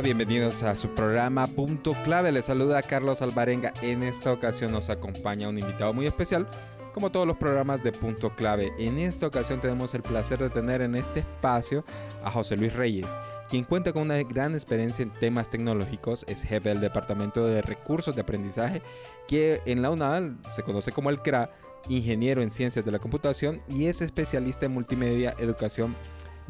Bienvenidos a su programa Punto Clave. Les saluda Carlos Alvarenga. En esta ocasión nos acompaña un invitado muy especial, como todos los programas de Punto Clave. En esta ocasión tenemos el placer de tener en este espacio a José Luis Reyes, quien cuenta con una gran experiencia en temas tecnológicos. Es jefe del Departamento de Recursos de Aprendizaje, que en la UNAL se conoce como el CRA, ingeniero en Ciencias de la Computación y es especialista en multimedia, educación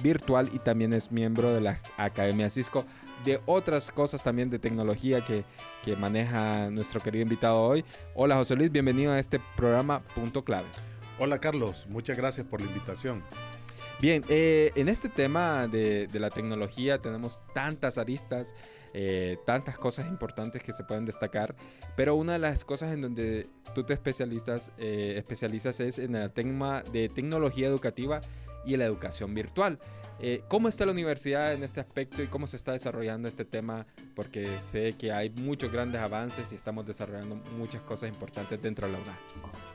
virtual y también es miembro de la Academia Cisco, de otras cosas también de tecnología que, que maneja nuestro querido invitado hoy. Hola José Luis, bienvenido a este programa Punto Clave. Hola Carlos, muchas gracias por la invitación. Bien, eh, en este tema de, de, la tecnología tenemos tantas aristas, eh, tantas cosas importantes que se pueden destacar, pero una de las cosas en donde tú te especializas, eh, especializas es en el tema de tecnología educativa y la educación virtual. Eh, ¿Cómo está la universidad en este aspecto y cómo se está desarrollando este tema? Porque sé que hay muchos grandes avances y estamos desarrollando muchas cosas importantes dentro de la UNA.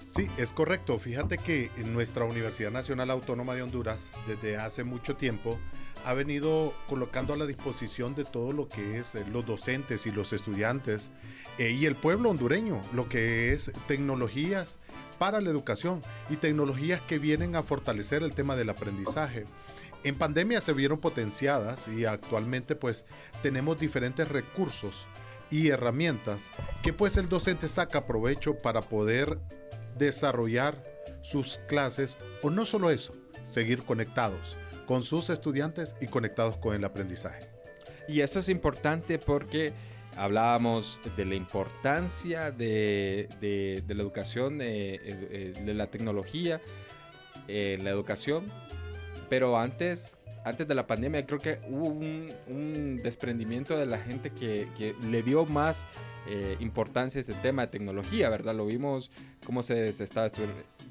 Sí, es correcto. Fíjate que en nuestra Universidad Nacional Autónoma de Honduras, desde hace mucho tiempo, ha venido colocando a la disposición de todo lo que es eh, los docentes y los estudiantes eh, y el pueblo hondureño, lo que es tecnologías para la educación y tecnologías que vienen a fortalecer el tema del aprendizaje. En pandemia se vieron potenciadas y actualmente pues tenemos diferentes recursos y herramientas que pues el docente saca provecho para poder desarrollar sus clases o no solo eso, seguir conectados con sus estudiantes y conectados con el aprendizaje. Y eso es importante porque hablábamos de la importancia de, de, de la educación, eh, de la tecnología en la educación, pero antes, antes de la pandemia creo que hubo un, desprendimiento de la gente que, le dio más eh, importancia a ese tema de tecnología, ¿verdad? Lo vimos cómo se, se estaba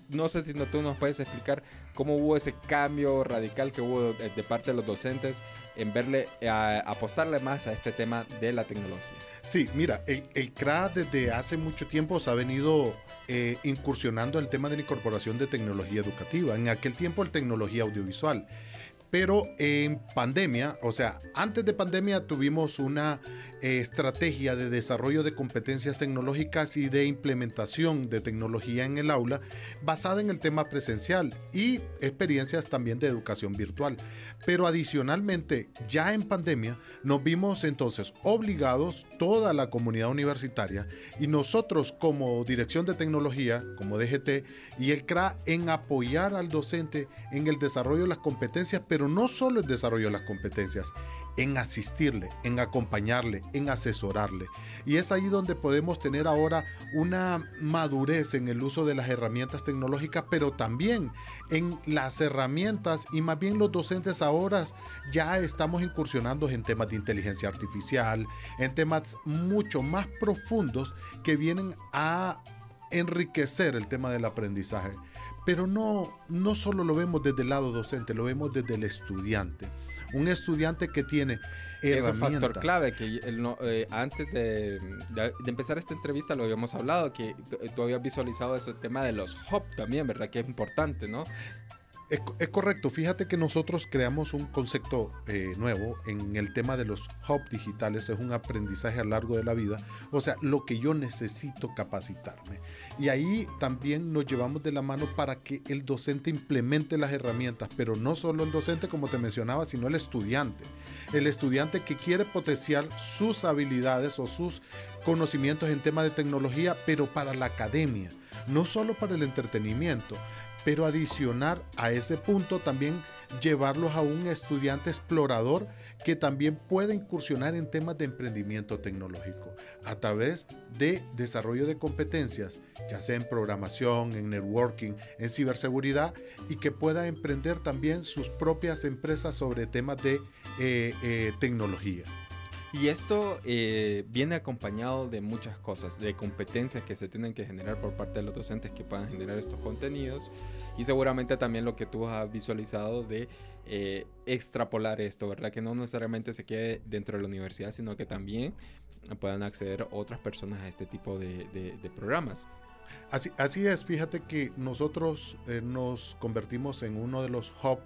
no sé si no, tú nos puedes explicar cómo hubo ese cambio radical que hubo de, de parte de los docentes en verle, a, apostarle más a este tema de la tecnología. Sí, mira, el, el CRA desde hace mucho tiempo se ha venido eh, incursionando el tema de la incorporación de tecnología educativa. En aquel tiempo el tecnología audiovisual. Pero en pandemia, o sea, antes de pandemia tuvimos una eh, estrategia de desarrollo de competencias tecnológicas y de implementación de tecnología en el aula basada en el tema presencial y experiencias también de educación virtual. Pero adicionalmente, ya en pandemia, nos vimos entonces obligados, toda la comunidad universitaria y nosotros como Dirección de Tecnología, como DGT y el CRA, en apoyar al docente en el desarrollo de las competencias, pero no solo el desarrollo de las competencias, en asistirle, en acompañarle, en asesorarle. Y es ahí donde podemos tener ahora una madurez en el uso de las herramientas tecnológicas, pero también en las herramientas y más bien los docentes ahora ya estamos incursionando en temas de inteligencia artificial, en temas mucho más profundos que vienen a enriquecer el tema del aprendizaje. Pero no, no solo lo vemos desde el lado docente, lo vemos desde el estudiante. Un estudiante que tiene. Es un factor clave que no, eh, antes de, de, de, empezar esta entrevista lo habíamos hablado, que tú habías visualizado ese tema de los hub también, ¿verdad? Que es importante, ¿no? Es, correcto, fíjate que nosotros creamos un concepto eh, nuevo en el tema de los hub digitales, es un aprendizaje a lo largo de la vida, o sea, lo que yo necesito capacitarme. Y ahí también nos llevamos de la mano para que el docente implemente las herramientas, pero no solo el docente como te mencionaba, sino el estudiante. El estudiante que quiere potenciar sus habilidades o sus conocimientos en tema de tecnología, pero para la academia, no solo para el entretenimiento pero adicionar a ese punto también llevarlos a un estudiante explorador que también pueda incursionar en temas de emprendimiento tecnológico a través de desarrollo de competencias, ya sea en programación, en networking, en ciberseguridad y que pueda emprender también sus propias empresas sobre temas de eh, eh, tecnología. Y esto eh, viene acompañado de muchas cosas, de competencias que se tienen que generar por parte de los docentes que puedan generar estos contenidos y seguramente también lo que tú has visualizado de eh, extrapolar esto, ¿verdad? Que no necesariamente se quede dentro de la universidad, sino que también puedan acceder otras personas a este tipo de, programas. Así, es, fíjate que nosotros eh, nos convertimos en uno de los hubs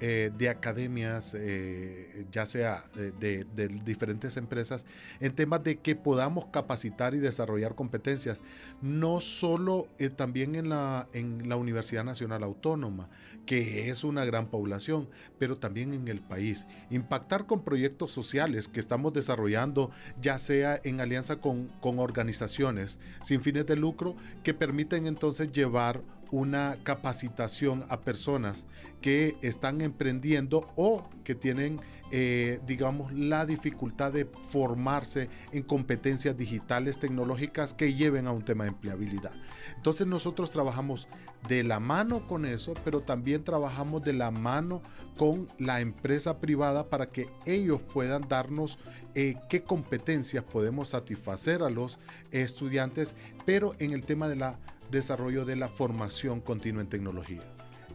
eh, de academias, eh, ya sea de, diferentes empresas, en temas de que podamos capacitar y desarrollar competencias, no solo eh, también en la, en la Universidad Nacional Autónoma, que es una gran población, pero también en el país. Impactar con proyectos sociales que estamos desarrollando, ya sea en alianza con, con organizaciones sin fines de lucro, que permiten entonces llevar una capacitación a personas que están emprendiendo o que tienen, eh, digamos, la dificultad de formarse en competencias digitales tecnológicas que lleven a un tema de empleabilidad. Entonces nosotros trabajamos de la mano con eso, pero también trabajamos de la mano con la empresa privada para que ellos puedan darnos eh, qué competencias podemos satisfacer a los estudiantes, pero en el tema de la desarrollo de la formación continua en tecnología.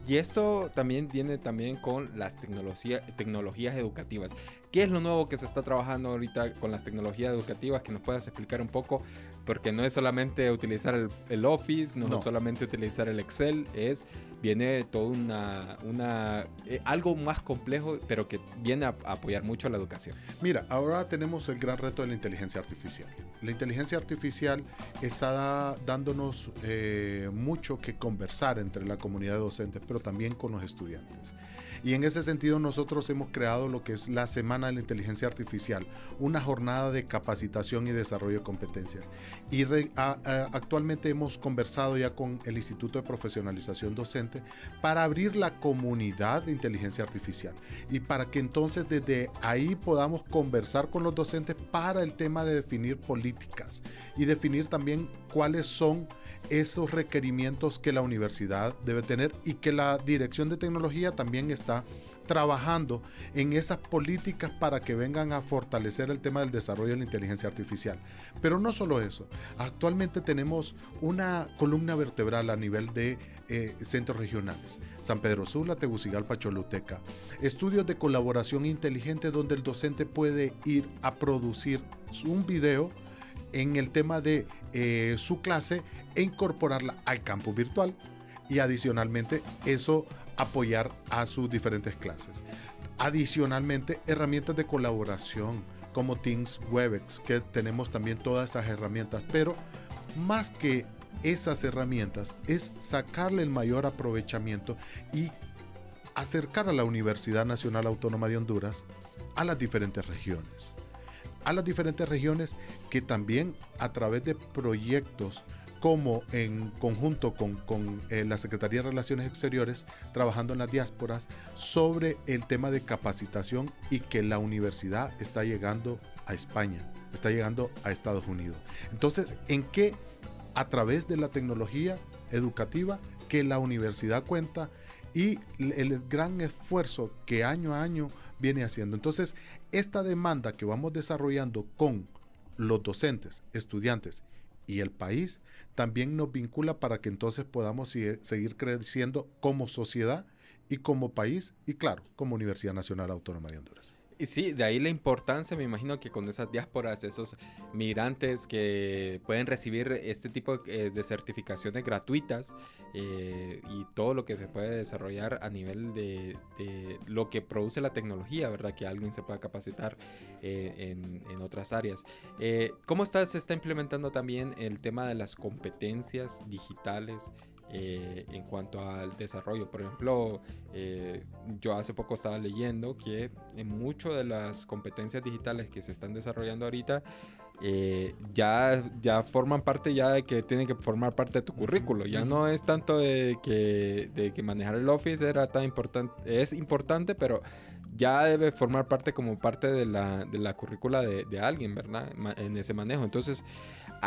Y esto también viene también con las tecnologías educativas. ¿Qué es lo nuevo que se está trabajando ahorita con las tecnologías educativas? Que nos puedas explicar un poco, porque no es solamente utilizar el, Office, no, es solamente utilizar el Excel, es viene todo una, una eh, algo más complejo, pero que viene a, apoyar mucho la educación. Mira, ahora tenemos el gran reto de la inteligencia artificial. La inteligencia artificial está dándonos eh, mucho que conversar entre la comunidad docente, pero también con los estudiantes. Y en ese sentido nosotros hemos creado lo que es la Semana de la Inteligencia Artificial, una jornada de capacitación y desarrollo de competencias. Y actualmente hemos conversado ya con el Instituto de Profesionalización Docente para abrir la comunidad de inteligencia artificial y para que entonces desde ahí podamos conversar con los docentes para el tema de definir políticas y definir también cuáles son esos requerimientos que la universidad debe tener y que la Dirección de Tecnología también está trabajando en esas políticas para que vengan a fortalecer el tema del desarrollo de la inteligencia artificial. Pero no solo eso, actualmente tenemos una columna vertebral a nivel de eh, centros regionales, San Pedro Sula, Tegucigalpa, Choluteca, estudios de colaboración inteligente donde el docente puede ir a producir un video en el tema de eh, su clase e incorporarla al campo virtual y adicionalmente eso apoyar a sus diferentes clases. Adicionalmente, herramientas de colaboración como Teams, Webex, que tenemos también todas esas herramientas, pero más que esas herramientas es sacarle el mayor aprovechamiento y acercar a la Universidad Nacional Autónoma de Honduras a las diferentes regiones a las diferentes regiones que también a través de proyectos como en conjunto con, eh, la Secretaría de Relaciones Exteriores, trabajando en las diásporas, sobre el tema de capacitación y que la universidad está llegando a España, está llegando a Estados Unidos. Entonces, ¿en qué? A través de la tecnología educativa que la universidad cuenta y el gran esfuerzo que año a año viene haciendo. Entonces, esta demanda que vamos desarrollando con los docentes, estudiantes y el país, también nos vincula para que entonces podamos seguir creciendo como sociedad y como país y claro, como Universidad Nacional Autónoma de Honduras. Y sí, de ahí la importancia, me imagino que con esas diásporas, esos migrantes que pueden recibir este tipo de eh, certificaciones gratuitas eh, y todo lo que se puede desarrollar a nivel de, lo que produce la tecnología, ¿verdad? Que alguien se pueda capacitar eh, en, en, otras áreas. ¿Cómo está, se está implementando también el tema de las competencias digitales? Eh, en cuanto al desarrollo. Por ejemplo, eh, yo hace poco estaba leyendo que en muchas de las competencias digitales que se están desarrollando ahorita, eh, ya, ya forman parte ya de que tienen que formar parte de tu currículo. Ya no es tanto de que, de que manejar el Office era tan importante, es importante, pero ya debe formar parte como parte de la, de la currícula de, de alguien, ¿verdad? En ese manejo. Entonces,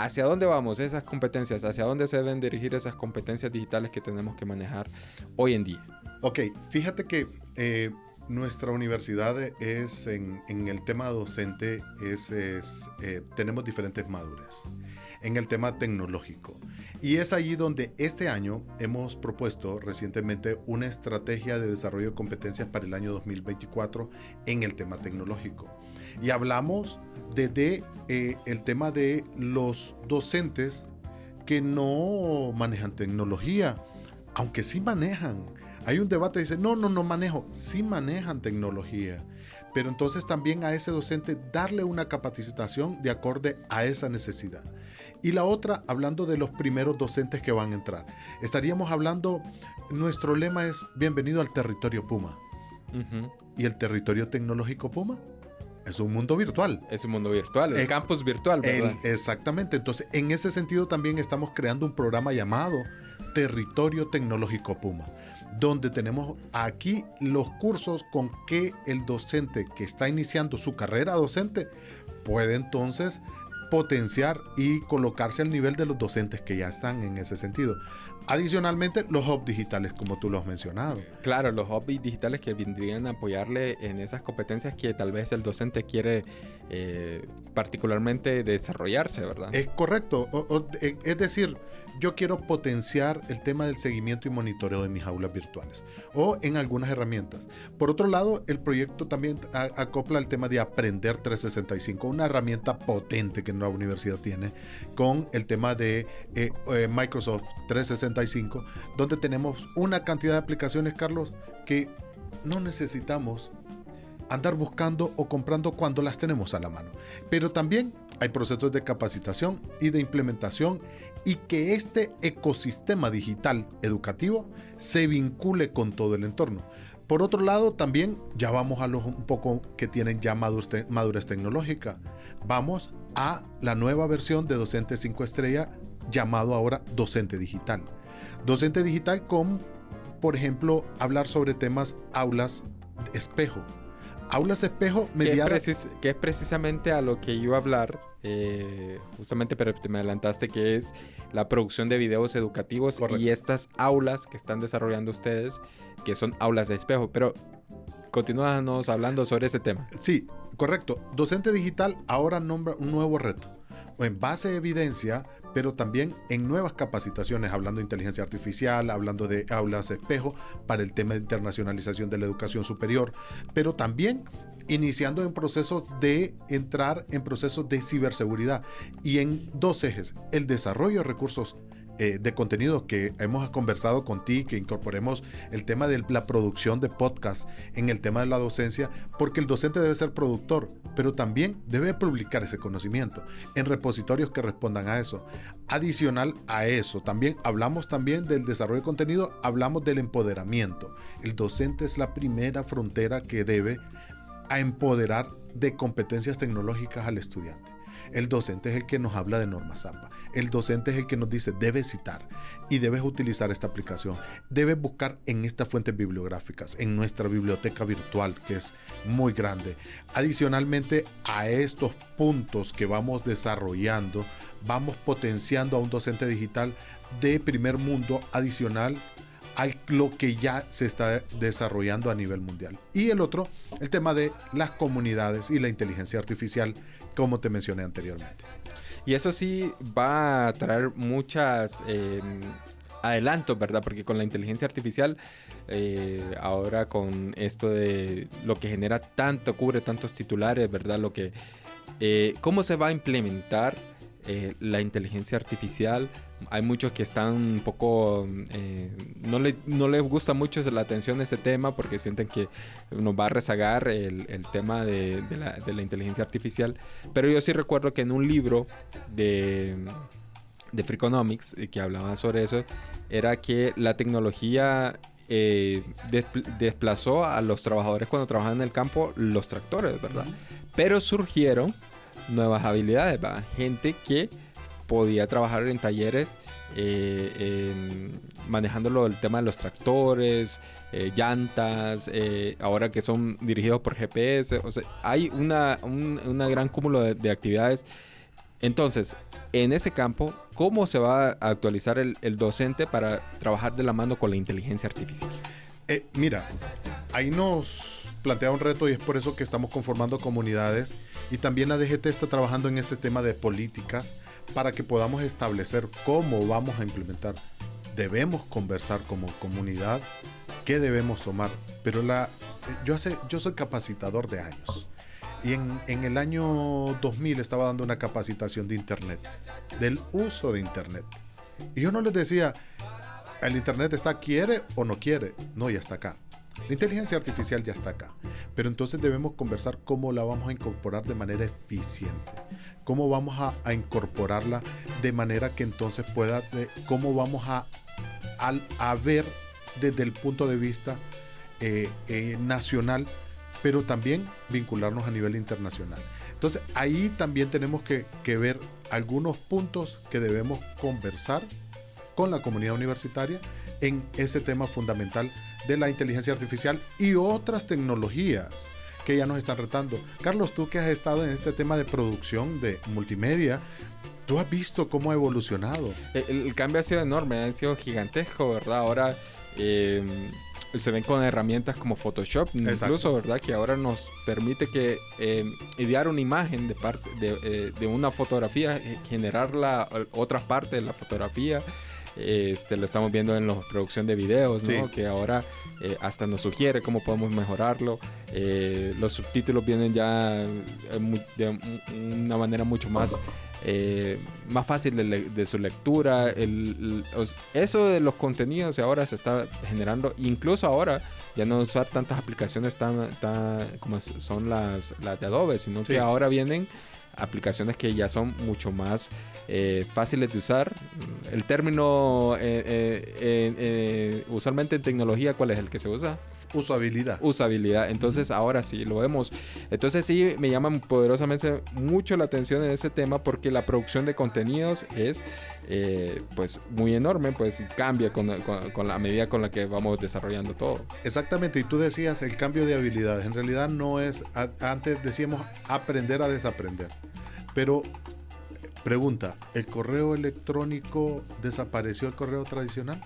¿Hacia dónde vamos esas competencias? ¿Hacia dónde se deben dirigir esas competencias digitales que tenemos que manejar hoy en día? Ok, fíjate que eh, nuestra universidad es en, el tema docente, es, eh, tenemos diferentes madurez. En el tema tecnológico. Y es allí donde este año hemos propuesto recientemente una estrategia de desarrollo de competencias para el año 2024 en el tema tecnológico. Y hablamos desde eh, el tema de los docentes que no manejan tecnología, aunque sí manejan. Hay un debate, dice, no, no, no manejo, sí manejan tecnología. Pero entonces también a ese docente darle una capacitación de acorde a esa necesidad. Y la otra, hablando de los primeros docentes que van a entrar. Estaríamos hablando, nuestro lema es bienvenido al territorio Puma. ¿Y el territorio tecnológico Puma? Es un mundo virtual. Es un mundo virtual, el, campus virtual, ¿verdad? exactamente. Entonces, en ese sentido también estamos creando un programa llamado Territorio Tecnológico Puma, donde tenemos aquí los cursos con que el docente que está iniciando su carrera docente puede entonces potenciar y colocarse al nivel de los docentes que ya están en ese sentido. Adicionalmente, los hubs digitales, como tú lo has mencionado. Claro, los hubs digitales que vendrían a apoyarle en esas competencias que tal vez el docente quiere eh, particularmente desarrollarse, ¿verdad? Es correcto. Eh, es decir, yo quiero potenciar el tema del seguimiento y monitoreo de mis aulas virtuales o en algunas herramientas. Por otro lado, el proyecto también acopla el tema de Aprender 365, una herramienta potente que nuestra universidad tiene con el tema de eh, eh, Microsoft 365, donde tenemos una cantidad de aplicaciones, Carlos, que no necesitamos andar buscando o comprando cuando las tenemos a la mano. Pero también hay procesos de capacitación y de implementación y que este ecosistema digital educativo se vincule con todo el entorno. Por otro lado, también ya vamos a los un poco que tienen ya madurez tecnológica. Vamos a la nueva versión de Docente 5 Estrella llamado ahora Docente Digital. Docente Digital con, por ejemplo, hablar sobre temas aulas espejo, aulas espejo mediadas. Que es, precisamente a lo que iba a hablar, eh, justamente, pero te me adelantaste, que es la producción de videos educativos y estas aulas que están desarrollando ustedes, que son aulas de espejo. Pero continúanos hablando sobre ese tema. Sí, correcto. Docente digital ahora nombra un nuevo reto. En base a evidencia, pero también en nuevas capacitaciones, hablando de inteligencia artificial, hablando de aulas espejo para el tema de internacionalización de la educación superior, pero también iniciando en procesos de entrar en procesos de ciberseguridad y en dos ejes, el desarrollo de recursos eh, de contenido que hemos conversado con ti, que incorporemos el tema de la producción de podcast en el tema de la docencia, porque el docente debe ser productor, pero también debe publicar ese conocimiento en repositorios que respondan a eso. Adicional a eso, también hablamos también del desarrollo de contenido, hablamos del empoderamiento. El docente es la primera frontera que debe a empoderar de competencias tecnológicas al estudiante. El docente es el que nos habla de normas APA. El docente es el que nos dice, debes citar y debes utilizar esta aplicación. Debes buscar en estas fuentes bibliográficas, en nuestra biblioteca virtual, que es muy grande. Adicionalmente a estos puntos que vamos desarrollando, vamos potenciando a un docente digital de primer mundo adicional a lo que ya se está desarrollando a nivel mundial. Y el otro, el tema de las comunidades y la inteligencia artificial como te mencioné anteriormente. Y eso sí va a traer muchas em, adelantos, ¿verdad? Porque con la inteligencia artificial, eh, ahora con esto de lo que genera tanto, cubre tantos titulares, ¿verdad? Lo que, eh, ¿Cómo se va a implementar? Eh, la inteligencia artificial. Hay muchos que están un poco... Eh, no, le, no les gusta mucho la atención de ese tema porque sienten que nos va a rezagar el, el tema de, de, la, de, la, inteligencia artificial. Pero yo sí recuerdo que en un libro de, de Freakonomics eh, que hablaba sobre eso, era que la tecnología desplazó a los trabajadores cuando trabajaban en el campo los tractores, ¿verdad? Pero surgieron nuevas habilidades, ¿va? gente que podía trabajar en talleres eh, manejando el tema de los tractores, eh, llantas, eh, ahora que son dirigidos por GPS, hay una, un gran cúmulo de, actividades. Entonces, en ese campo, ¿cómo se va a actualizar el, el docente para trabajar de la mano con la inteligencia artificial? mira, ahí nos plantea un reto y es por eso que estamos conformando comunidades y también la DGT está trabajando en ese tema de políticas para que podamos establecer cómo vamos a implementar. Debemos conversar como comunidad qué debemos tomar, pero la, yo, hace, yo soy capacitador de años. Y en, en, el año 2000 estaba dando una capacitación de Internet, del uso de Internet. Y yo no les decía, el Internet está, quiere o no quiere. No, ya está acá. La inteligencia artificial ya está acá. Pero entonces debemos conversar cómo la vamos a incorporar de manera eficiente. Cómo vamos a, incorporarla de manera que entonces pueda, de, cómo vamos a, a, a, ver desde el punto de vista eh, eh, nacional, pero también vincularnos a nivel internacional. Entonces ahí también tenemos que, que ver algunos puntos que debemos conversar con la comunidad universitaria en ese tema fundamental de la inteligencia artificial y otras tecnologías que ya nos están retando. Carlos, tú que has estado en este tema de producción de multimedia, tú has visto cómo ha evolucionado. El, el cambio ha sido enorme, ha sido gigantesco, ¿verdad? Ahora eh, se ven con herramientas como Photoshop, incluso, Exacto. ¿verdad? Que ahora nos permite que eh, idear una imagen de parte de, eh, de una fotografía, generar la otra parte de la fotografía. Este, lo estamos viendo en la producción de videos, ¿no? Sí. Que ahora eh, hasta nos sugiere cómo podemos mejorarlo. Eh, los subtítulos vienen ya de una manera mucho más, eh, más fácil de, de su lectura. El, el, eso de los contenidos ahora se está generando, incluso ahora ya no usar tantas aplicaciones tan, tan como son las, las de Adobe, sino sí. que ahora vienen aplicaciones que ya son mucho más eh, fáciles de usar. El término eh, eh, eh, usualmente en tecnología, ¿cuál es el que se usa? Usabilidad. Usabilidad. Entonces, ahora sí lo vemos. Entonces, sí, me llama poderosamente mucho la atención en ese tema porque la producción de contenidos es, eh, pues, muy enorme, pues cambia con, con, con, la medida con la que vamos desarrollando todo. Exactamente. Y tú decías el cambio de habilidades. En realidad no es, antes decíamos aprender a desaprender. Pero Pregunta, ¿el correo electrónico desapareció el correo tradicional?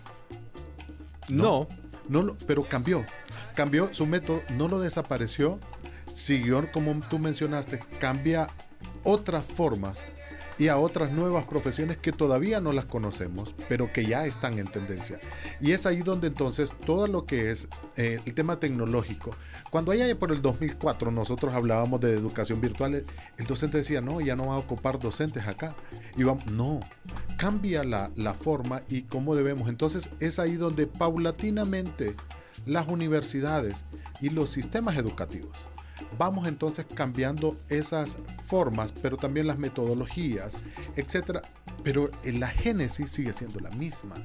No. No, no pero cambió. Cambió su método, no lo desapareció, siguió como tú mencionaste, cambia otras formas y a otras nuevas profesiones que todavía no las conocemos, pero que ya están en tendencia. Y es ahí donde entonces todo lo que es eh, el tema tecnológico, cuando allá por el 2004 nosotros hablábamos de educación virtual, el docente decía, no, ya no va a ocupar docentes acá. Y vamos, no, cambia la, la forma y cómo debemos. Entonces es ahí donde paulatinamente las universidades y los sistemas educativos vamos entonces cambiando esas formas, pero también las metodologías, etcétera. Pero la génesis sigue siendo la misma.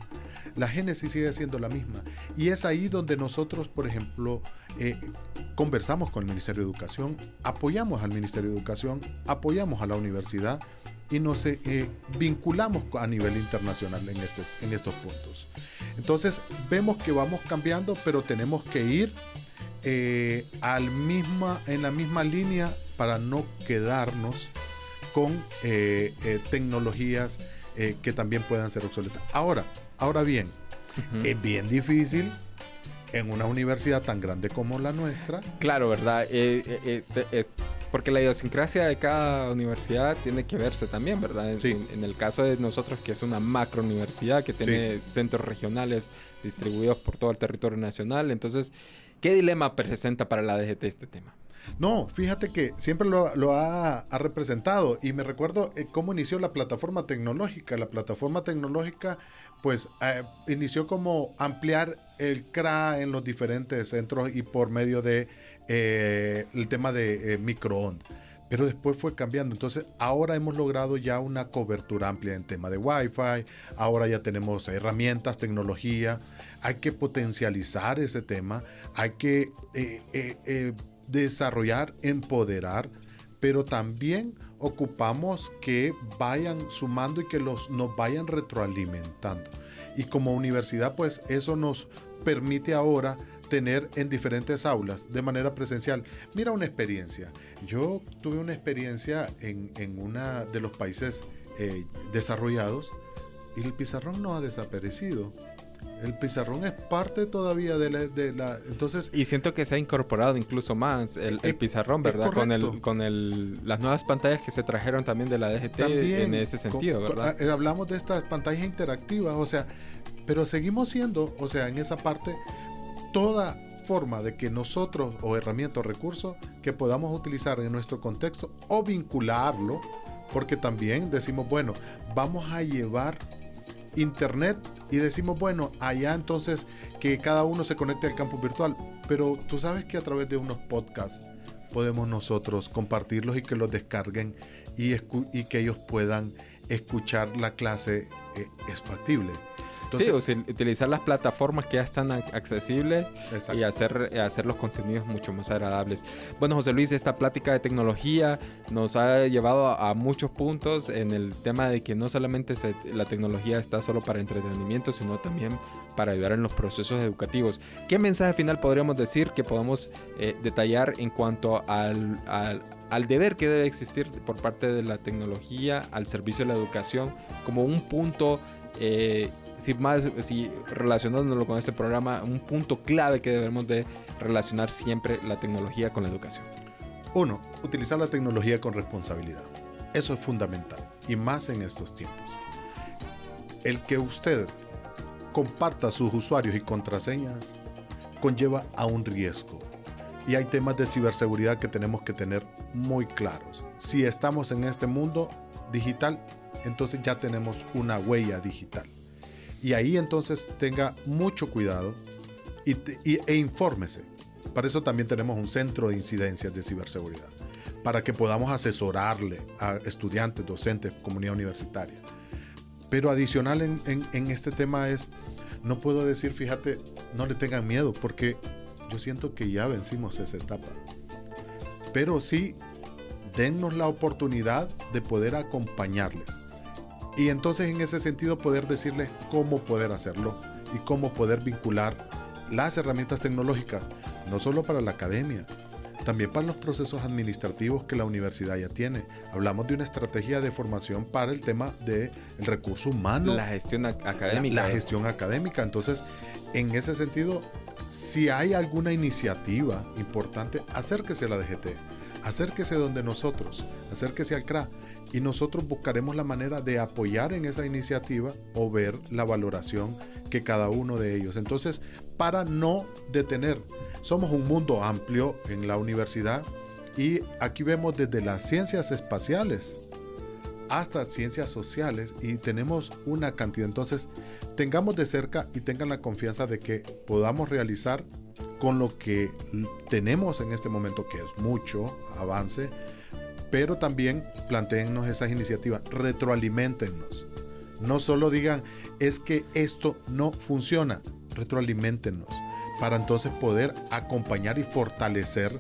La génesis sigue siendo la misma. Y es ahí donde nosotros, por ejemplo, eh, conversamos con el Ministerio de Educación, apoyamos al Ministerio de Educación, apoyamos a la universidad y nos eh, vinculamos a nivel internacional este, en estos puntos. Entonces vemos que vamos cambiando, pero tenemos que ir eh, al misma, en la misma línea para no quedarnos con eh, eh, tecnologías que también puedan ser obsoletas. Ahora, ahora bien, uh -huh. es bien difícil en una universidad tan grande como la nuestra. Claro, ¿verdad? es porque la idiosincrasia de cada universidad tiene que verse también, ¿verdad? En, sí. en, en el caso de nosotros, que es una macro universidad que tiene sí. centros regionales distribuidos por todo el territorio nacional, entonces ¿Qué dilema presenta para la DGT este tema? No, fíjate que siempre lo, ha, representado y me recuerdo eh, cómo inició la plataforma tecnológica. La plataforma tecnológica pues eh, inició como ampliar el CRA en los diferentes centros y por medio de eh, tema de microondas pero después fue cambiando. Entonces, ahora hemos logrado ya una cobertura amplia en tema de Wi-Fi, ahora ya tenemos herramientas, tecnología, hay que potencializar ese tema, hay que eh, eh, eh, desarrollar, empoderar, pero también ocupamos que vayan sumando y que los, nos vayan retroalimentando. Y como universidad, pues eso nos permite ahora tener en diferentes aulas de manera presencial. Mira una experiencia. Yo tuve una experiencia en, en uno de los países eh, desarrollados y el pizarrón no ha desaparecido. El pizarrón es parte todavía de la, de la entonces y siento que se ha incorporado incluso más el, el pizarrón, ¿verdad? Con el con el las nuevas pantallas que se trajeron también de la DGT también en ese sentido, con- ¿verdad? hablamos de estas pantallas interactivas, o sea, pero seguimos siendo, o sea, en esa parte toda forma de que nosotros o herramienta o recurso que podamos utilizar en nuestro contexto o vincularlo, porque también decimos, bueno, vamos a llevar internet y decimos, bueno, allá entonces que cada uno se conecte al campus virtual, pero tú sabes que a través de unos podcasts podemos nosotros compartirlos y que los descarguen y, y que ellos puedan escuchar la clase eh, es factible. Sí, o sea, utilizar las plataformas que ya están ac- accesibles exacto. y hacer, eh, hacer los contenidos mucho más agradables. Bueno, José Luis, esta plática de tecnología nos ha llevado a, a muchos puntos en el tema de que no solamente se- la tecnología está solo para entretenimiento, sino también para ayudar en los procesos educativos. ¿Qué mensaje final podríamos decir que podamos eh, detallar en cuanto al, al- al deber que debe existir por parte de la tecnología al servicio de la educación como un punto... eh, si más si relacionándolo con este programa un punto clave que debemos de relacionar siempre la tecnología con la educación Uno, utilizar la tecnología con responsabilidad. Eso es fundamental y más en estos tiempos. El que usted comparta sus usuarios y contraseñas conlleva a un riesgo. Y hay temas de ciberseguridad que tenemos que tener muy claros. Si estamos en este mundo digital, entonces ya tenemos una huella digital. Y ahí entonces tenga mucho cuidado y, e infórmese. Para eso también tenemos un centro de incidencias de ciberseguridad, para que podamos asesorarle a estudiantes, docentes, comunidad universitaria. Pero adicional en, en- en este tema es, no puedo decir, fíjate, no le tengan miedo, porque yo siento que ya vencimos esa etapa. Pero sí, dennos la oportunidad de poder acompañarles. Y entonces en ese sentido poder decirles cómo poder hacerlo y cómo poder vincular las herramientas tecnológicas, no solo para la academia, también para los procesos administrativos que la universidad ya tiene. Hablamos de una estrategia de formación para el tema del recurso humano, la gestión la, académica la gestión académica. Entonces, en ese sentido, si hay alguna iniciativa importante, acérquese a la DGT, acérquese donde nosotros, acérquese al CRA y nosotros buscaremos la manera de apoyar en esa iniciativa o ver la valoración que cada uno de ellos. Entonces, para no detener, somos un mundo amplio en la universidad y aquí vemos desde las ciencias espaciales hasta ciencias sociales y tenemos una cantidad. Entonces, tengamos de cerca y tengan la confianza de que podamos realizar con lo que tenemos en este momento, que es mucho avance, pero también planteennos esas iniciativas, retroalimentennos. No solo digan, es que esto no funciona, retroalimentennos para entonces poder acompañar y fortalecer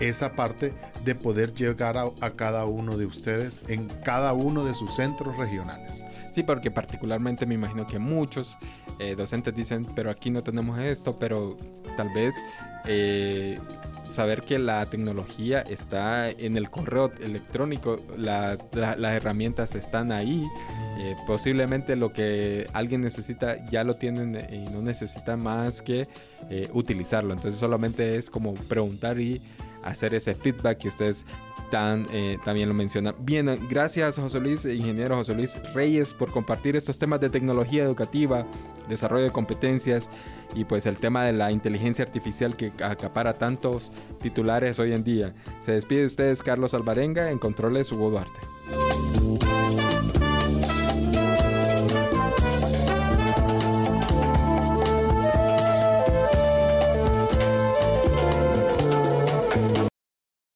esa parte de poder llegar a, cada uno de ustedes en cada uno de sus centros regionales. Sí, porque particularmente me imagino que muchos eh, docentes dicen, pero aquí no tenemos esto, pero tal vez eh, saber que la tecnología está en el correo electrónico, las, la- las herramientas están ahí, eh, posiblemente lo que alguien necesita ya lo tienen eh, y no necesita más que eh, utilizarlo. Entonces solamente es como preguntar y hacer ese feedback que ustedes tan, eh, también lo mencionan. Bien, gracias José Luis, ingeniero José Luis Reyes, por compartir estos temas de tecnología educativa, desarrollo de competencias y pues el tema de la inteligencia artificial que acapara tantos titulares hoy en día. Se despide de ustedes Carlos Alvarenga, en controles Hugo Duarte.